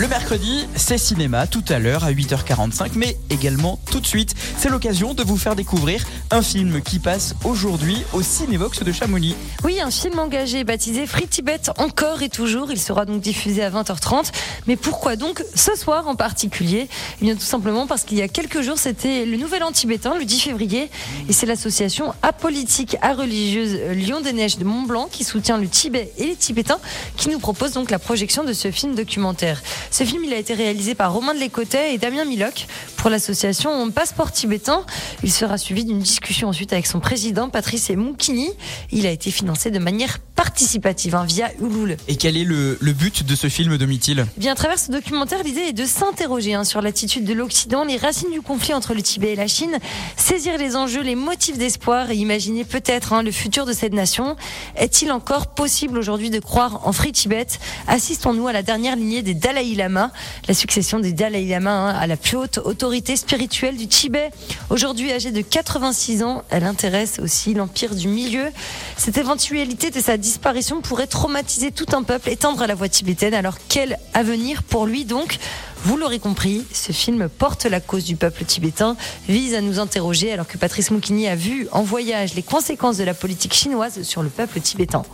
Le mercredi, c'est cinéma tout à l'heure à 8h45, mais également tout de suite. C'est l'occasion de vous faire découvrir un film qui passe aujourd'hui au Cinévox de Chamonix. Oui, un film engagé baptisé Free Tibet encore et toujours. Il sera donc diffusé à 20h30. Mais pourquoi donc ce soir en particulier? Eh bien tout simplement parce qu'il y a quelques jours, c'était le Nouvel An tibétain, le 10 février. Et c'est l'association apolitique à religieuse Lyon des Neiges de Mont-Blanc qui soutient le Tibet et les Tibétains qui nous propose donc la projection de ce film documentaire. Ce film, il a été réalisé par Romain de Lécotet et Damien Miloc pour l'association Passeport Tibétain. Il sera suivi d'une discussion ensuite avec son président, Patrice Moukini. Il a été financé de manière participative hein, via Ulule. Et quel est le, le but de ce film, Domitil? Eh Bien, à travers ce documentaire, l'idée est de s'interroger hein, sur l'attitude de l'Occident, les racines du conflit entre le Tibet et la Chine, saisir les enjeux, les motifs d'espoir et imaginer peut-être hein, le futur de cette nation. Est-il encore possible aujourd'hui de croire en Free Tibet? Assistons-nous à la dernière lignée des Dalai Lama, la succession des Dalai Lama hein, à la plus haute autorité spirituelle du Tibet. Aujourd'hui âgée de 86 ans, elle intéresse aussi l'empire du milieu. Cette éventualité de sa disparition pourrait traumatiser tout un peuple, étendre à la voie tibétaine. Alors quel avenir pour lui donc? Vous l'aurez compris, ce film porte la cause du peuple tibétain, vise à nous interroger alors que Patrice Moukini a vu en voyage les conséquences de la politique chinoise sur le peuple tibétain.